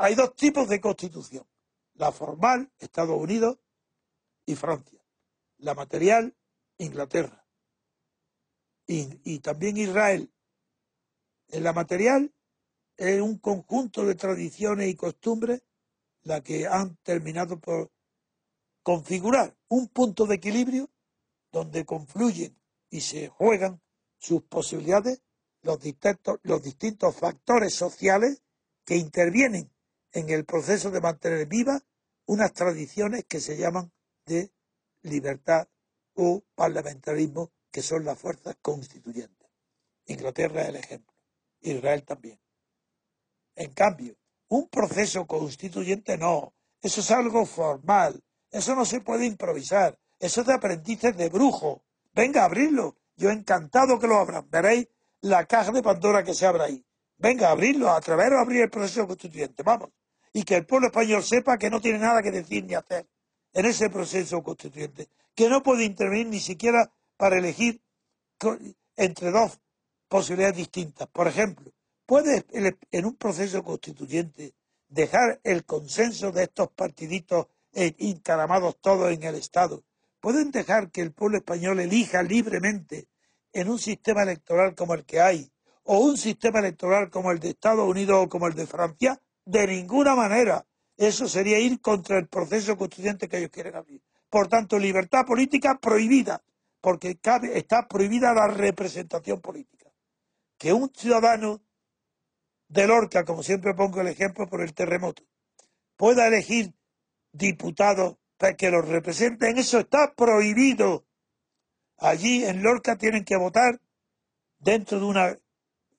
Hay dos tipos de constitución. La formal, Estados Unidos y Francia. La material, Inglaterra. Y, también Israel. En la material es un conjunto de tradiciones y costumbres la que han terminado por configurar un punto de equilibrio donde confluyen y se juegan sus posibilidades los distintos, los distintos factores sociales que intervienen en el proceso de mantener viva unas tradiciones que se llaman de libertad o parlamentarismo, que son las fuerzas constituyentes. Inglaterra es el ejemplo, Israel también. En cambio, un proceso constituyente no, eso es algo formal, eso no se puede improvisar, eso es de aprendices de brujo. Venga a abrirlo, yo encantado que lo abran, veréis la caja de Pandora que se abra ahí. Venga a abrirlo, atreveros a abrir el proceso constituyente, vamos. Y que el pueblo español sepa que no tiene nada que decir ni hacer en ese proceso constituyente, que no puede intervenir ni siquiera para elegir entre dos posibilidades distintas. Por ejemplo, puede en un proceso constituyente dejar el consenso de estos partiditos encaramados todos en el Estado. Pueden dejar que el pueblo español elija libremente en un sistema electoral como el que hay, o un sistema electoral como el de Estados Unidos o como el de Francia, de ninguna manera. Eso sería ir contra el proceso constituyente que ellos quieren abrir. Por tanto, libertad política prohibida, porque está prohibida la representación política. Que un ciudadano de Lorca, como siempre pongo el ejemplo por el terremoto, pueda elegir diputados que los representen, eso está prohibido. Allí en Lorca tienen que votar dentro de un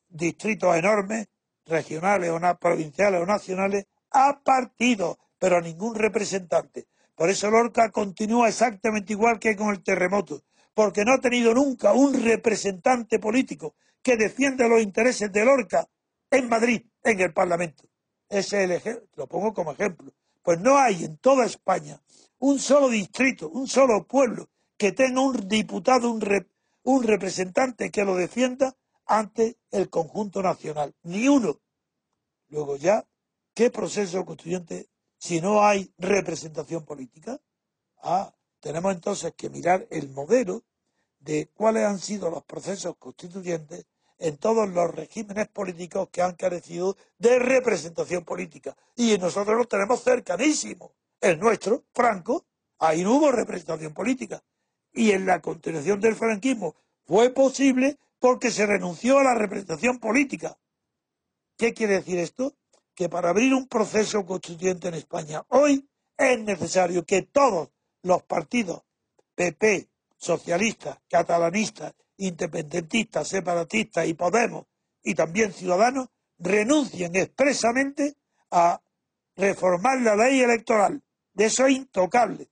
distritos enormes, regionales o provinciales o nacionales, a partido, pero a ningún representante. Por eso Lorca continúa exactamente igual que con el terremoto, porque no ha tenido nunca un representante político que defienda los intereses de Lorca en Madrid, en el Parlamento. Ese es el ejemplo, lo pongo como ejemplo. Pues no hay en toda España un solo distrito, un solo pueblo que tenga un diputado, un, un representante que lo defienda ante el conjunto nacional. Ni uno. Luego ya ¿Qué proceso constituyente si no hay representación política? Ah, tenemos entonces que mirar el modelo de cuáles han sido los procesos constituyentes en todos los regímenes políticos que han carecido de representación política. Y nosotros lo tenemos cercanísimo. El nuestro, Franco, ahí no hubo representación política. Y en la continuación del franquismo fue posible porque se renunció a la representación política. ¿Qué quiere decir esto? que para abrir un proceso constituyente en España hoy es necesario que todos los partidos, PP, socialistas, catalanistas, independentistas, separatistas y Podemos y también Ciudadanos renuncien expresamente a reformar la ley electoral. De eso es intocable.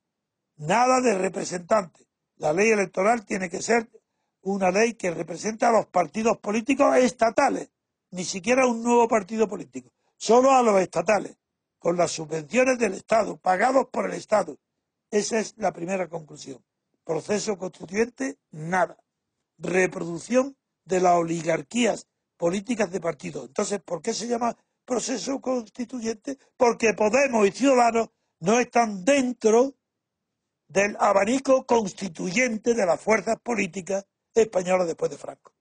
Nada de representantes. La ley electoral tiene que ser una ley que represente a los partidos políticos estatales, ni siquiera un nuevo partido político solo a los estatales, con las subvenciones del Estado, pagados por el Estado. Esa es la primera conclusión. Proceso constituyente, nada. Reproducción de las oligarquías políticas de partido. Entonces, ¿por qué se llama proceso constituyente? Porque Podemos y Ciudadanos no están dentro del abanico constituyente de las fuerzas políticas españolas después de Franco.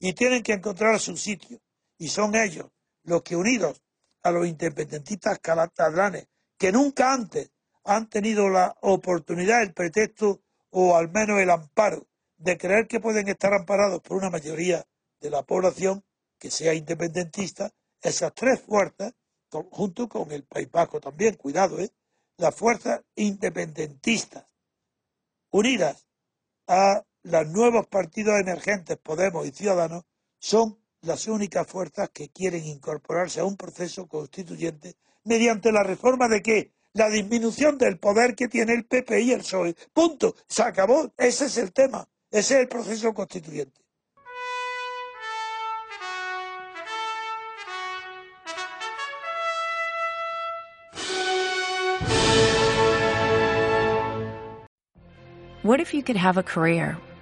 y tienen que encontrar su sitio. Y son ellos los que unidos a los independentistas catalanes, que nunca antes han tenido la oportunidad, el pretexto o al menos el amparo de creer que pueden estar amparados por una mayoría de la población que sea independentista, esas tres fuerzas, junto con el País Vasco también, cuidado, ¿eh? las fuerzas independentistas, unidas a los nuevos partidos emergentes, Podemos y Ciudadanos, son las únicas fuerzas que quieren incorporarse a un proceso constituyente mediante la reforma de qué? La disminución del poder que tiene el PP y el PSOE. Punto. Se acabó. Ese es el tema. Ese es el proceso constituyente. What if you could have a career